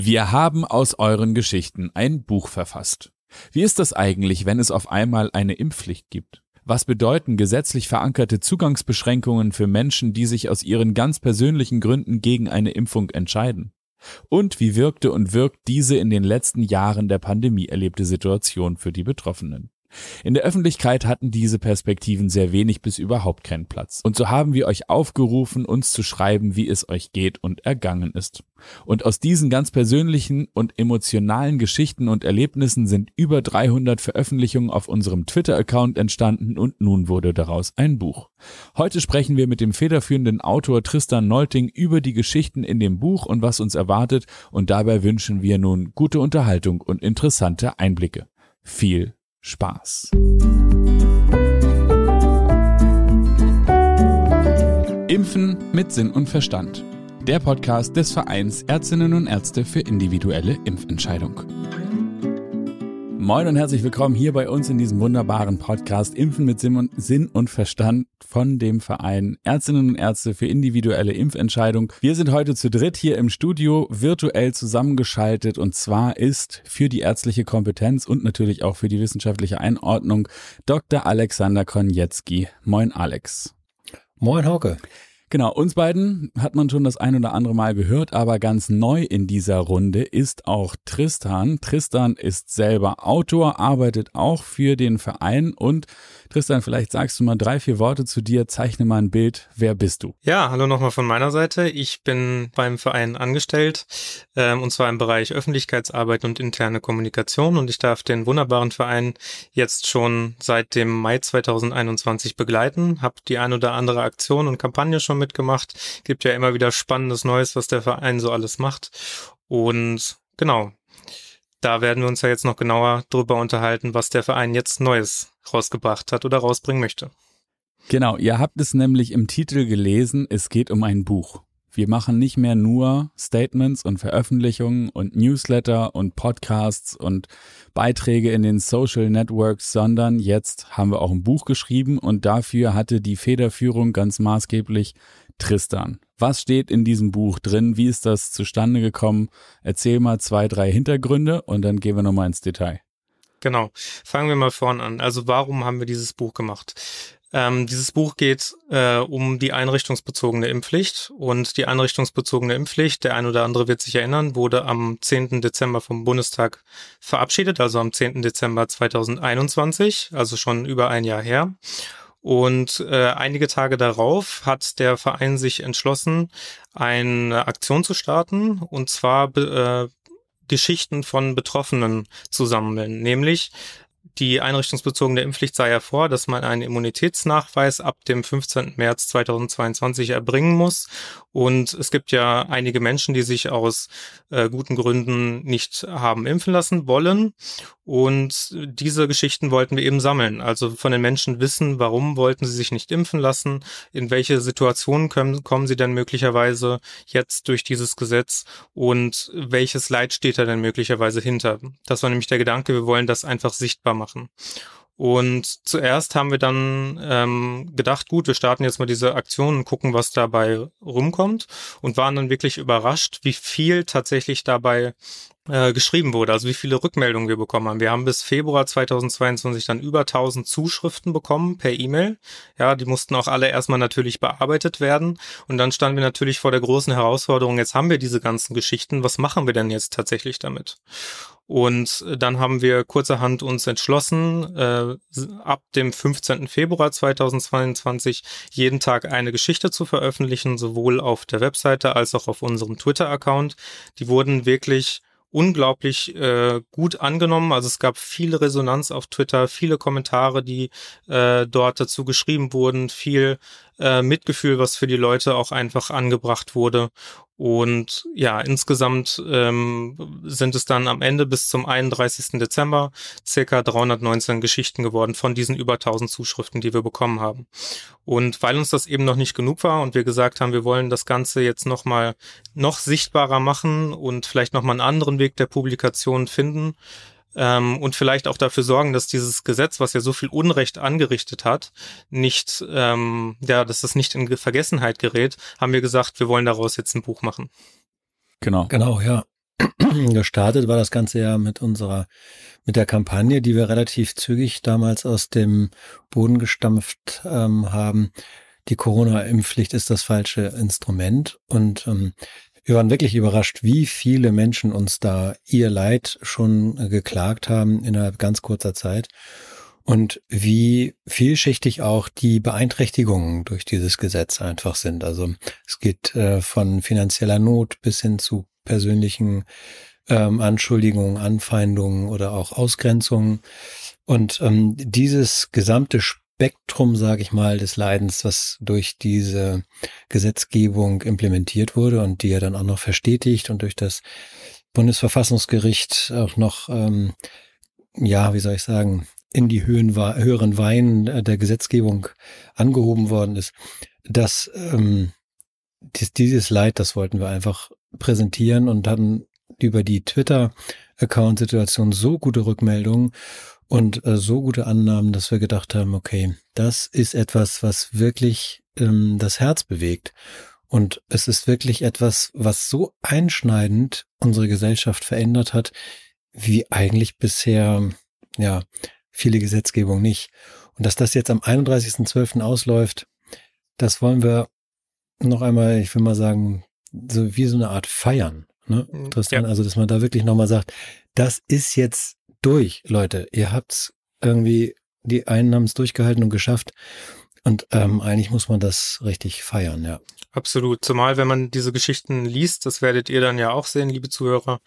Wir haben aus euren Geschichten ein Buch verfasst. Wie ist das eigentlich, wenn es auf einmal eine Impfpflicht gibt? Was bedeuten gesetzlich verankerte Zugangsbeschränkungen für Menschen, die sich aus ihren ganz persönlichen Gründen gegen eine Impfung entscheiden? Und wie wirkte und wirkt diese in den letzten Jahren der Pandemie erlebte Situation für die Betroffenen? In der Öffentlichkeit hatten diese Perspektiven sehr wenig bis überhaupt keinen Platz. Und so haben wir euch aufgerufen, uns zu schreiben, wie es euch geht und ergangen ist. Und aus diesen ganz persönlichen und emotionalen Geschichten und Erlebnissen sind über 300 Veröffentlichungen auf unserem Twitter-Account entstanden und nun wurde daraus ein Buch. Heute sprechen wir mit dem federführenden Autor Tristan Nolting über die Geschichten in dem Buch und was uns erwartet und dabei wünschen wir nun gute Unterhaltung und interessante Einblicke. Viel Spaß. Impfen mit Sinn und Verstand. Der Podcast des Vereins Ärztinnen und Ärzte für individuelle Impfentscheidung. Moin und herzlich willkommen hier bei uns in diesem wunderbaren Podcast Impfen mit Sinn und Verstand von dem Verein Ärztinnen und Ärzte für individuelle Impfentscheidung. Wir sind heute zu dritt hier im Studio virtuell zusammengeschaltet und zwar ist für die ärztliche Kompetenz und natürlich auch für die wissenschaftliche Einordnung Dr. Alexander Konietzki. Moin Alex. Moin Hauke. Genau, uns beiden hat man schon das ein oder andere Mal gehört, aber ganz neu in dieser Runde ist auch Tristan. Tristan ist selber Autor, arbeitet auch für den Verein und Tristan, vielleicht sagst du mal drei, vier Worte zu dir, zeichne mal ein Bild. Wer bist du? Ja, hallo nochmal von meiner Seite. Ich bin beim Verein angestellt, ähm, und zwar im Bereich Öffentlichkeitsarbeit und interne Kommunikation und ich darf den wunderbaren Verein jetzt schon seit dem Mai 2021 begleiten, habe die ein oder andere Aktion und Kampagne schon mitgemacht. Gibt ja immer wieder spannendes Neues, was der Verein so alles macht. Und genau, da werden wir uns ja jetzt noch genauer drüber unterhalten, was der Verein jetzt Neues rausgebracht hat oder rausbringen möchte. Genau, ihr habt es nämlich im Titel gelesen, es geht um ein Buch. Wir machen nicht mehr nur Statements und Veröffentlichungen und Newsletter und Podcasts und Beiträge in den Social Networks, sondern jetzt haben wir auch ein Buch geschrieben und dafür hatte die Federführung ganz maßgeblich Tristan. Was steht in diesem Buch drin? Wie ist das zustande gekommen? Erzähl mal zwei, drei Hintergründe und dann gehen wir nochmal ins Detail. Genau. Fangen wir mal vorne an. Also warum haben wir dieses Buch gemacht? Ähm, dieses Buch geht äh, um die einrichtungsbezogene Impfpflicht und die einrichtungsbezogene Impfpflicht, der ein oder andere wird sich erinnern, wurde am 10. Dezember vom Bundestag verabschiedet, also am 10. Dezember 2021, also schon über ein Jahr her. Und äh, einige Tage darauf hat der Verein sich entschlossen, eine Aktion zu starten, und zwar äh, Geschichten von Betroffenen zu sammeln, nämlich die einrichtungsbezogene Impfpflicht sah ja vor, dass man einen Immunitätsnachweis ab dem 15. März 2022 erbringen muss. Und es gibt ja einige Menschen, die sich aus äh, guten Gründen nicht haben impfen lassen wollen. Und diese Geschichten wollten wir eben sammeln. Also von den Menschen wissen, warum wollten sie sich nicht impfen lassen, in welche Situationen können, kommen sie denn möglicherweise jetzt durch dieses Gesetz und welches Leid steht da denn möglicherweise hinter. Das war nämlich der Gedanke, wir wollen das einfach sichtbar machen. Und zuerst haben wir dann ähm, gedacht, gut, wir starten jetzt mal diese Aktion und gucken, was dabei rumkommt und waren dann wirklich überrascht, wie viel tatsächlich dabei äh, geschrieben wurde, also wie viele Rückmeldungen wir bekommen haben. Wir haben bis Februar 2022 dann über 1000 Zuschriften bekommen per E-Mail. Ja, die mussten auch alle erstmal natürlich bearbeitet werden. Und dann standen wir natürlich vor der großen Herausforderung, jetzt haben wir diese ganzen Geschichten, was machen wir denn jetzt tatsächlich damit? Und dann haben wir kurzerhand uns entschlossen, äh, ab dem 15. Februar 2022 jeden Tag eine Geschichte zu veröffentlichen, sowohl auf der Webseite als auch auf unserem Twitter-Account. Die wurden wirklich unglaublich äh, gut angenommen. Also es gab viel Resonanz auf Twitter, viele Kommentare, die äh, dort dazu geschrieben wurden, viel äh, Mitgefühl, was für die Leute auch einfach angebracht wurde. Und ja, insgesamt ähm, sind es dann am Ende bis zum 31. Dezember circa 319 Geschichten geworden von diesen über 1000 Zuschriften, die wir bekommen haben. Und weil uns das eben noch nicht genug war und wir gesagt haben, wir wollen das Ganze jetzt nochmal noch sichtbarer machen und vielleicht nochmal einen anderen Weg der Publikation finden, ähm, und vielleicht auch dafür sorgen, dass dieses Gesetz, was ja so viel Unrecht angerichtet hat, nicht, ähm, ja, dass das nicht in Vergessenheit gerät, haben wir gesagt, wir wollen daraus jetzt ein Buch machen. Genau. Genau, ja. Gestartet war das Ganze ja mit unserer, mit der Kampagne, die wir relativ zügig damals aus dem Boden gestampft ähm, haben. Die Corona-Impfpflicht ist das falsche Instrument und ähm, wir waren wirklich überrascht, wie viele Menschen uns da ihr Leid schon geklagt haben innerhalb ganz kurzer Zeit und wie vielschichtig auch die Beeinträchtigungen durch dieses Gesetz einfach sind. Also es geht äh, von finanzieller Not bis hin zu persönlichen ähm, Anschuldigungen, Anfeindungen oder auch Ausgrenzungen. Und ähm, dieses gesamte Spektrum, sage ich mal, des Leidens, was durch diese Gesetzgebung implementiert wurde und die ja dann auch noch verstetigt und durch das Bundesverfassungsgericht auch noch, ähm, ja, wie soll ich sagen, in die Höhen, höheren Weinen äh, der Gesetzgebung angehoben worden ist, dass ähm, dieses Leid, das wollten wir einfach präsentieren und hatten über die Twitter-Account-Situation so gute Rückmeldungen und äh, so gute Annahmen, dass wir gedacht haben, okay, das ist etwas, was wirklich ähm, das Herz bewegt. Und es ist wirklich etwas, was so einschneidend unsere Gesellschaft verändert hat, wie eigentlich bisher, ja, viele Gesetzgebung nicht. Und dass das jetzt am 31.12. ausläuft, das wollen wir noch einmal, ich will mal sagen, so wie so eine Art feiern. Ne, mhm. Tristan? Ja. Also, dass man da wirklich nochmal sagt, das ist jetzt durch, Leute. Ihr habt's irgendwie, die es durchgehalten und geschafft. Und ähm, eigentlich muss man das richtig feiern, ja. Absolut. Zumal, wenn man diese Geschichten liest, das werdet ihr dann ja auch sehen, liebe Zuhörer,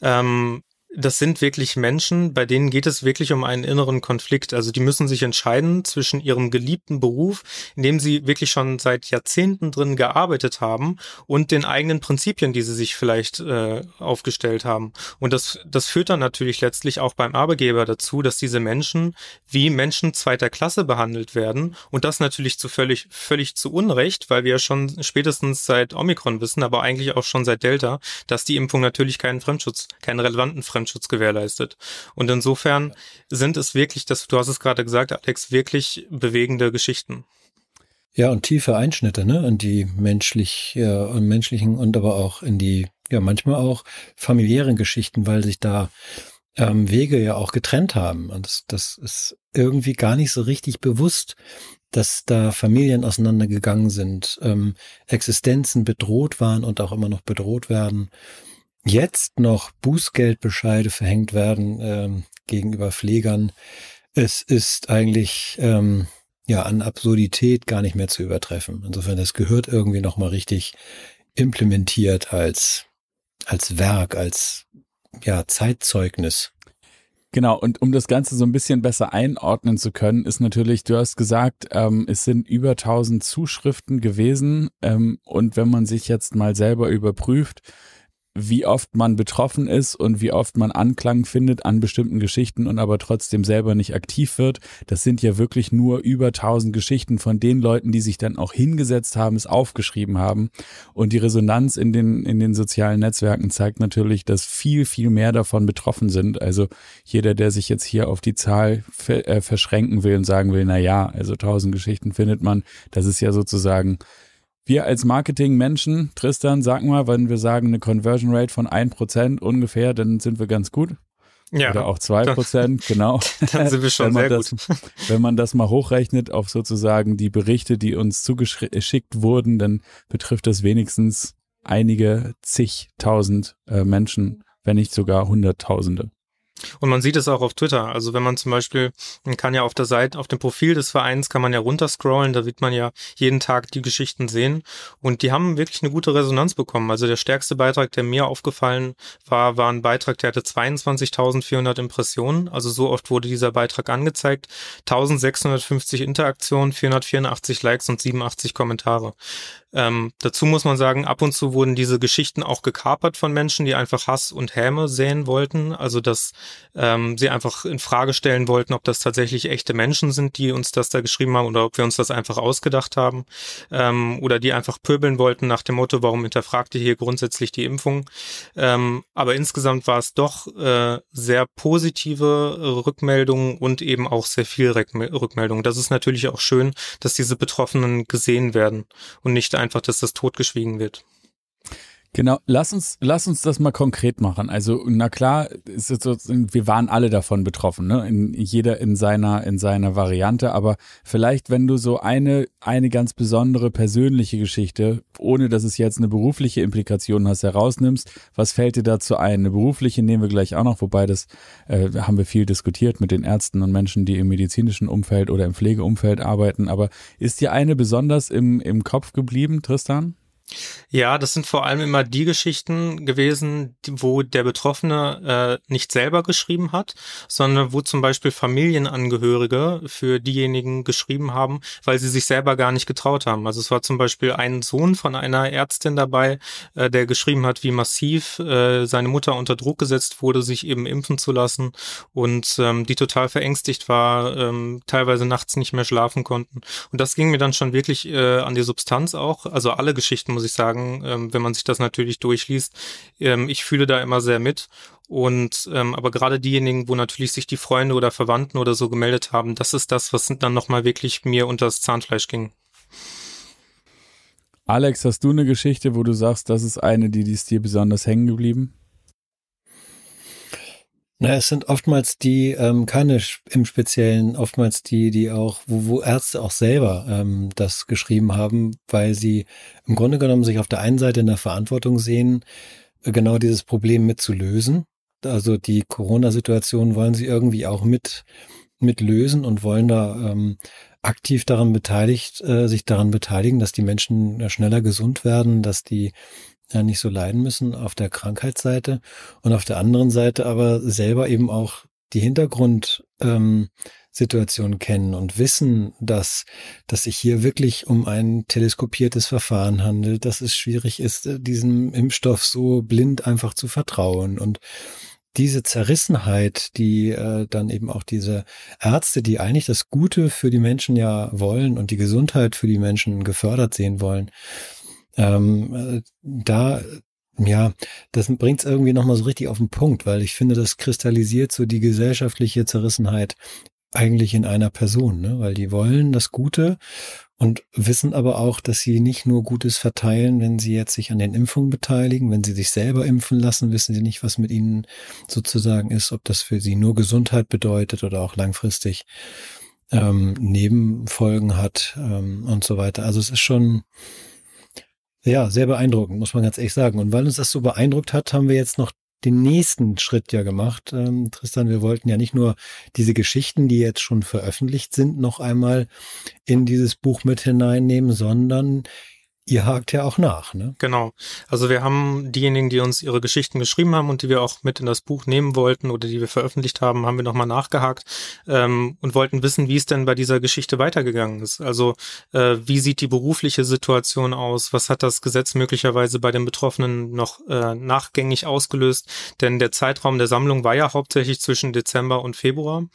ähm, das sind wirklich Menschen, bei denen geht es wirklich um einen inneren Konflikt. Also die müssen sich entscheiden zwischen ihrem geliebten Beruf, in dem sie wirklich schon seit Jahrzehnten drin gearbeitet haben, und den eigenen Prinzipien, die sie sich vielleicht äh, aufgestellt haben. Und das, das führt dann natürlich letztlich auch beim Arbeitgeber dazu, dass diese Menschen wie Menschen zweiter Klasse behandelt werden. Und das natürlich zu völlig, völlig zu Unrecht, weil wir ja schon spätestens seit Omikron wissen, aber eigentlich auch schon seit Delta, dass die Impfung natürlich keinen Fremdschutz, keinen relevanten Fremdschutz Fremdschutz gewährleistet. Und insofern sind es wirklich, das, du hast es gerade gesagt, Alex, wirklich bewegende Geschichten. Ja, und tiefe Einschnitte, ne, in die menschlich, ja, und menschlichen und aber auch in die, ja, manchmal auch familiären Geschichten, weil sich da ähm, Wege ja auch getrennt haben. Und das, das ist irgendwie gar nicht so richtig bewusst, dass da Familien auseinandergegangen sind, ähm, Existenzen bedroht waren und auch immer noch bedroht werden jetzt noch Bußgeldbescheide verhängt werden ähm, gegenüber Pflegern. Es ist eigentlich ähm, ja an Absurdität gar nicht mehr zu übertreffen. Insofern, das gehört irgendwie nochmal richtig implementiert als, als Werk, als ja, Zeitzeugnis. Genau, und um das Ganze so ein bisschen besser einordnen zu können, ist natürlich, du hast gesagt, ähm, es sind über 1000 Zuschriften gewesen. Ähm, und wenn man sich jetzt mal selber überprüft, wie oft man betroffen ist und wie oft man Anklang findet an bestimmten Geschichten und aber trotzdem selber nicht aktiv wird. Das sind ja wirklich nur über tausend Geschichten von den Leuten, die sich dann auch hingesetzt haben, es aufgeschrieben haben. Und die Resonanz in den, in den sozialen Netzwerken zeigt natürlich, dass viel, viel mehr davon betroffen sind. Also jeder, der sich jetzt hier auf die Zahl äh, verschränken will und sagen will, na ja, also tausend Geschichten findet man, das ist ja sozusagen wir als Marketing-Menschen, Tristan, sag mal, wenn wir sagen eine Conversion Rate von 1% ungefähr, dann sind wir ganz gut. Ja. Oder auch 2%, genau. Dann sind wir schon sehr das, gut. Wenn man das mal hochrechnet auf sozusagen die Berichte, die uns zugeschickt wurden, dann betrifft das wenigstens einige zigtausend äh, Menschen, wenn nicht sogar Hunderttausende. Und man sieht es auch auf Twitter. Also wenn man zum Beispiel, man kann ja auf der Seite, auf dem Profil des Vereins kann man ja runterscrollen, da wird man ja jeden Tag die Geschichten sehen. Und die haben wirklich eine gute Resonanz bekommen. Also der stärkste Beitrag, der mir aufgefallen war, war ein Beitrag, der hatte 22.400 Impressionen. Also so oft wurde dieser Beitrag angezeigt. 1650 Interaktionen, 484 Likes und 87 Kommentare. Ähm, dazu muss man sagen, ab und zu wurden diese Geschichten auch gekapert von Menschen, die einfach Hass und Häme sehen wollten. Also dass ähm, sie einfach in Frage stellen wollten, ob das tatsächlich echte Menschen sind, die uns das da geschrieben haben oder ob wir uns das einfach ausgedacht haben. Ähm, oder die einfach pöbeln wollten nach dem Motto, warum hinterfragt ihr hier grundsätzlich die Impfung? Ähm, aber insgesamt war es doch äh, sehr positive Rückmeldungen und eben auch sehr viel Rückmeldungen. Das ist natürlich auch schön, dass diese Betroffenen gesehen werden und nicht einfach, dass das totgeschwiegen wird. Genau, lass uns, lass uns das mal konkret machen. Also, na klar, so, wir waren alle davon betroffen, ne? In jeder in seiner, in seiner Variante. Aber vielleicht, wenn du so eine, eine ganz besondere persönliche Geschichte, ohne dass es jetzt eine berufliche Implikation hast, herausnimmst, was fällt dir dazu ein? Eine berufliche nehmen wir gleich auch noch, wobei das äh, haben wir viel diskutiert mit den Ärzten und Menschen, die im medizinischen Umfeld oder im Pflegeumfeld arbeiten. Aber ist dir eine besonders im, im Kopf geblieben, Tristan? Ja, das sind vor allem immer die Geschichten gewesen, wo der Betroffene äh, nicht selber geschrieben hat, sondern wo zum Beispiel Familienangehörige für diejenigen geschrieben haben, weil sie sich selber gar nicht getraut haben. Also es war zum Beispiel ein Sohn von einer Ärztin dabei, äh, der geschrieben hat, wie massiv äh, seine Mutter unter Druck gesetzt wurde, sich eben impfen zu lassen und ähm, die total verängstigt war, ähm, teilweise nachts nicht mehr schlafen konnten. Und das ging mir dann schon wirklich äh, an die Substanz auch. Also alle Geschichten muss ich sagen, ähm, wenn man sich das natürlich durchliest. Ähm, ich fühle da immer sehr mit. Und ähm, aber gerade diejenigen, wo natürlich sich die Freunde oder Verwandten oder so gemeldet haben, das ist das, was dann nochmal wirklich mir unter das Zahnfleisch ging. Alex, hast du eine Geschichte, wo du sagst, das ist eine, die, die ist dir besonders hängen geblieben? Na, es sind oftmals die, ähm, keine im Speziellen, oftmals die, die auch, wo, wo Ärzte auch selber ähm, das geschrieben haben, weil sie im Grunde genommen sich auf der einen Seite in der Verantwortung sehen, äh, genau dieses Problem mitzulösen. Also die Corona-Situation wollen sie irgendwie auch mit, mit lösen und wollen da ähm, aktiv daran beteiligt, äh, sich daran beteiligen, dass die Menschen äh, schneller gesund werden, dass die ja nicht so leiden müssen auf der Krankheitsseite und auf der anderen Seite aber selber eben auch die Hintergrundsituation ähm, kennen und wissen, dass, dass sich hier wirklich um ein teleskopiertes Verfahren handelt, dass es schwierig ist, äh, diesem Impfstoff so blind einfach zu vertrauen. Und diese Zerrissenheit, die äh, dann eben auch diese Ärzte, die eigentlich das Gute für die Menschen ja wollen und die Gesundheit für die Menschen gefördert sehen wollen, ähm, äh, da ja, das bringt es irgendwie nochmal so richtig auf den Punkt, weil ich finde, das kristallisiert so die gesellschaftliche Zerrissenheit eigentlich in einer Person, ne? weil die wollen das Gute und wissen aber auch, dass sie nicht nur Gutes verteilen, wenn sie jetzt sich an den Impfungen beteiligen, wenn sie sich selber impfen lassen, wissen sie nicht, was mit ihnen sozusagen ist, ob das für sie nur Gesundheit bedeutet oder auch langfristig ähm, Nebenfolgen hat ähm, und so weiter. Also es ist schon, ja, sehr beeindruckend, muss man ganz ehrlich sagen. Und weil uns das so beeindruckt hat, haben wir jetzt noch den nächsten Schritt ja gemacht. Ähm, Tristan, wir wollten ja nicht nur diese Geschichten, die jetzt schon veröffentlicht sind, noch einmal in dieses Buch mit hineinnehmen, sondern Ihr hakt ja auch nach, ne? Genau. Also wir haben diejenigen, die uns ihre Geschichten geschrieben haben und die wir auch mit in das Buch nehmen wollten oder die wir veröffentlicht haben, haben wir nochmal nachgehakt ähm, und wollten wissen, wie es denn bei dieser Geschichte weitergegangen ist. Also äh, wie sieht die berufliche Situation aus? Was hat das Gesetz möglicherweise bei den Betroffenen noch äh, nachgängig ausgelöst? Denn der Zeitraum der Sammlung war ja hauptsächlich zwischen Dezember und Februar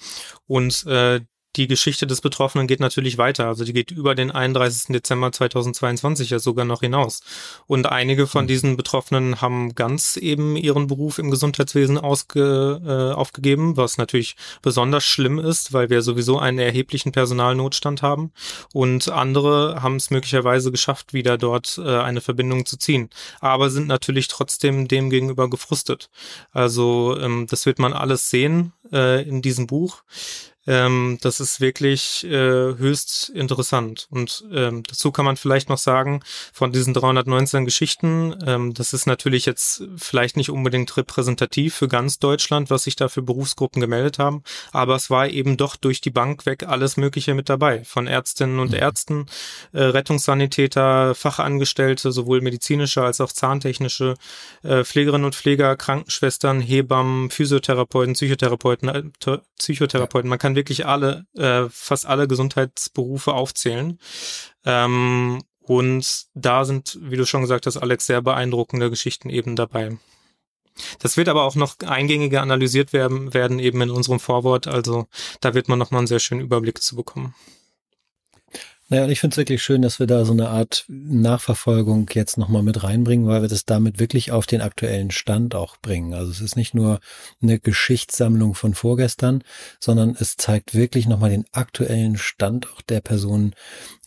und äh, die Geschichte des Betroffenen geht natürlich weiter. Also die geht über den 31. Dezember 2022 ja sogar noch hinaus. Und einige von hm. diesen Betroffenen haben ganz eben ihren Beruf im Gesundheitswesen ausge, äh, aufgegeben, was natürlich besonders schlimm ist, weil wir sowieso einen erheblichen Personalnotstand haben. Und andere haben es möglicherweise geschafft, wieder dort äh, eine Verbindung zu ziehen. Aber sind natürlich trotzdem dem gegenüber gefrustet. Also ähm, das wird man alles sehen äh, in diesem Buch. Ähm, das ist wirklich äh, höchst interessant. Und ähm, dazu kann man vielleicht noch sagen, von diesen 319 Geschichten, ähm, das ist natürlich jetzt vielleicht nicht unbedingt repräsentativ für ganz Deutschland, was sich da für Berufsgruppen gemeldet haben, aber es war eben doch durch die Bank weg alles Mögliche mit dabei. Von Ärztinnen und mhm. Ärzten, äh, Rettungssanitäter, Fachangestellte, sowohl medizinische als auch zahntechnische, äh, Pflegerinnen und Pfleger, Krankenschwestern, Hebammen, Physiotherapeuten, Psychotherapeuten, äh, Psychotherapeuten. Man kann wirklich alle, äh, fast alle Gesundheitsberufe aufzählen. Ähm, und da sind, wie du schon gesagt hast, Alex, sehr beeindruckende Geschichten eben dabei. Das wird aber auch noch eingängiger analysiert werden, werden eben in unserem Vorwort. Also da wird man nochmal einen sehr schönen Überblick zu bekommen. Naja, und ich finde es wirklich schön, dass wir da so eine Art Nachverfolgung jetzt nochmal mit reinbringen, weil wir das damit wirklich auf den aktuellen Stand auch bringen. Also es ist nicht nur eine Geschichtssammlung von vorgestern, sondern es zeigt wirklich nochmal den aktuellen Stand auch der Person.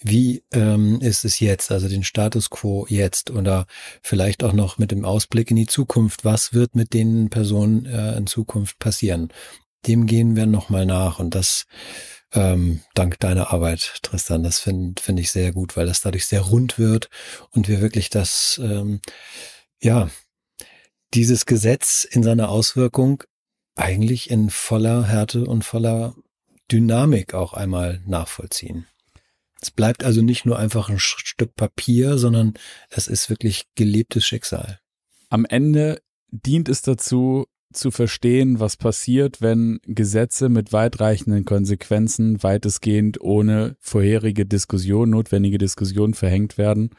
Wie ähm, ist es jetzt, also den Status quo jetzt oder vielleicht auch noch mit dem Ausblick in die Zukunft. Was wird mit den Personen äh, in Zukunft passieren? Dem gehen wir nochmal nach und das ähm, dank deiner Arbeit, Tristan. Das finde find ich sehr gut, weil das dadurch sehr rund wird und wir wirklich das, ähm, ja, dieses Gesetz in seiner Auswirkung eigentlich in voller Härte und voller Dynamik auch einmal nachvollziehen. Es bleibt also nicht nur einfach ein Stück Papier, sondern es ist wirklich gelebtes Schicksal. Am Ende dient es dazu, zu verstehen, was passiert, wenn Gesetze mit weitreichenden Konsequenzen weitestgehend ohne vorherige Diskussion, notwendige Diskussion verhängt werden,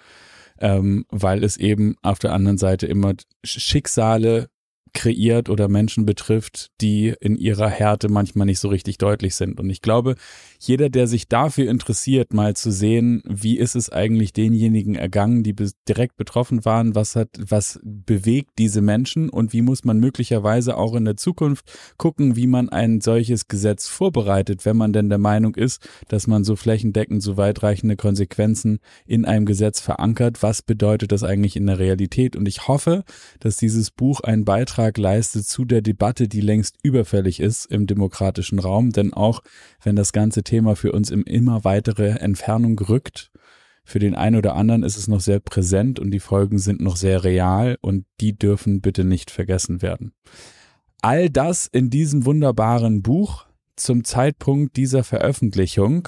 ähm, weil es eben auf der anderen Seite immer Schicksale kreiert oder Menschen betrifft, die in ihrer Härte manchmal nicht so richtig deutlich sind. Und ich glaube, jeder, der sich dafür interessiert, mal zu sehen, wie ist es eigentlich denjenigen ergangen, die direkt betroffen waren, was hat, was bewegt diese Menschen und wie muss man möglicherweise auch in der Zukunft gucken, wie man ein solches Gesetz vorbereitet, wenn man denn der Meinung ist, dass man so flächendeckend so weitreichende Konsequenzen in einem Gesetz verankert. Was bedeutet das eigentlich in der Realität? Und ich hoffe, dass dieses Buch einen Beitrag leistet zu der Debatte, die längst überfällig ist im demokratischen Raum, denn auch wenn das ganze Thema für uns in immer weitere Entfernung rückt. Für den einen oder anderen ist es noch sehr präsent und die Folgen sind noch sehr real und die dürfen bitte nicht vergessen werden. All das in diesem wunderbaren Buch zum Zeitpunkt dieser Veröffentlichung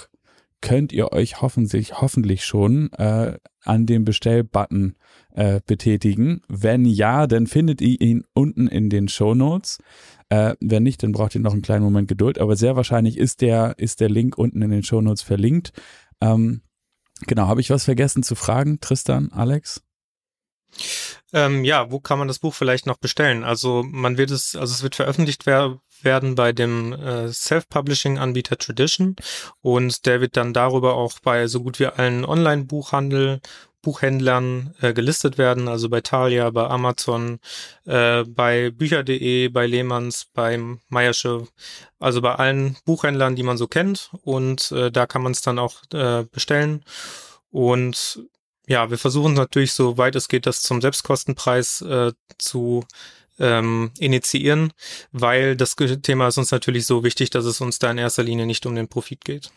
könnt ihr euch hoffentlich, hoffentlich schon äh, an dem Bestellbutton äh, betätigen. Wenn ja, dann findet ihr ihn unten in den Show Notes. Äh, wenn nicht, dann braucht ihr noch einen kleinen Moment Geduld. Aber sehr wahrscheinlich ist der, ist der Link unten in den Shownotes verlinkt. Ähm, genau, habe ich was vergessen zu fragen, Tristan, Alex? Ähm, ja, wo kann man das Buch vielleicht noch bestellen? Also man wird es, also es wird veröffentlicht wer werden bei dem äh, Self-Publishing-Anbieter Tradition und der wird dann darüber auch bei so gut wie allen Online-Buchhandel Buchhändlern äh, gelistet werden, also bei Thalia, bei Amazon, äh, bei Bücher.de, bei Lehmanns, beim Meiersche, also bei allen Buchhändlern, die man so kennt. Und äh, da kann man es dann auch äh, bestellen. Und ja, wir versuchen natürlich, so weit es geht, das zum Selbstkostenpreis äh, zu ähm, initiieren, weil das Thema ist uns natürlich so wichtig, dass es uns da in erster Linie nicht um den Profit geht.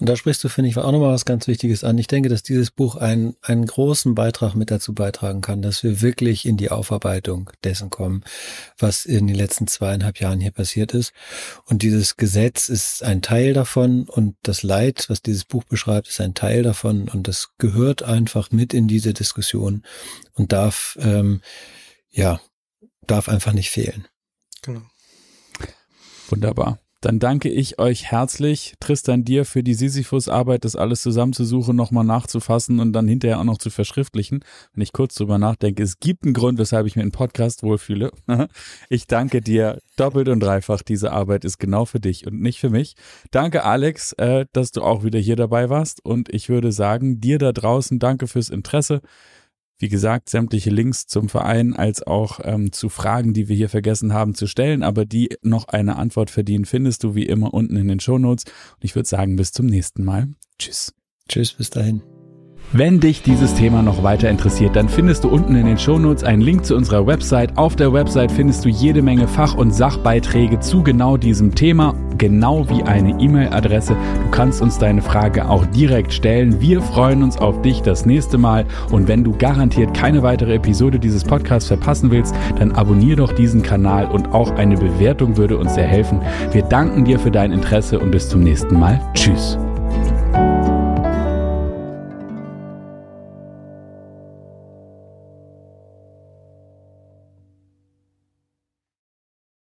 Und da sprichst du, finde ich, auch nochmal was ganz Wichtiges an. Ich denke, dass dieses Buch einen, einen großen Beitrag mit dazu beitragen kann, dass wir wirklich in die Aufarbeitung dessen kommen, was in den letzten zweieinhalb Jahren hier passiert ist. Und dieses Gesetz ist ein Teil davon und das Leid, was dieses Buch beschreibt, ist ein Teil davon und das gehört einfach mit in diese Diskussion und darf, ähm, ja, darf einfach nicht fehlen. Genau. Wunderbar. Dann danke ich euch herzlich, Tristan, dir für die Sisyphus-Arbeit, das alles zusammenzusuchen, nochmal nachzufassen und dann hinterher auch noch zu verschriftlichen. Wenn ich kurz drüber nachdenke, es gibt einen Grund, weshalb ich mir in Podcast wohlfühle. Ich danke dir doppelt und dreifach. Diese Arbeit ist genau für dich und nicht für mich. Danke, Alex, äh, dass du auch wieder hier dabei warst. Und ich würde sagen, dir da draußen danke fürs Interesse. Wie gesagt, sämtliche Links zum Verein als auch ähm, zu Fragen, die wir hier vergessen haben zu stellen, aber die noch eine Antwort verdienen, findest du wie immer unten in den Shownotes. Und ich würde sagen, bis zum nächsten Mal. Tschüss. Tschüss, bis dahin. Wenn dich dieses Thema noch weiter interessiert, dann findest du unten in den Shownotes einen Link zu unserer Website. Auf der Website findest du jede Menge Fach- und Sachbeiträge zu genau diesem Thema, genau wie eine E-Mail-Adresse. Du kannst uns deine Frage auch direkt stellen. Wir freuen uns auf dich das nächste Mal und wenn du garantiert keine weitere Episode dieses Podcasts verpassen willst, dann abonnier doch diesen Kanal und auch eine Bewertung würde uns sehr helfen. Wir danken dir für dein Interesse und bis zum nächsten Mal. Tschüss.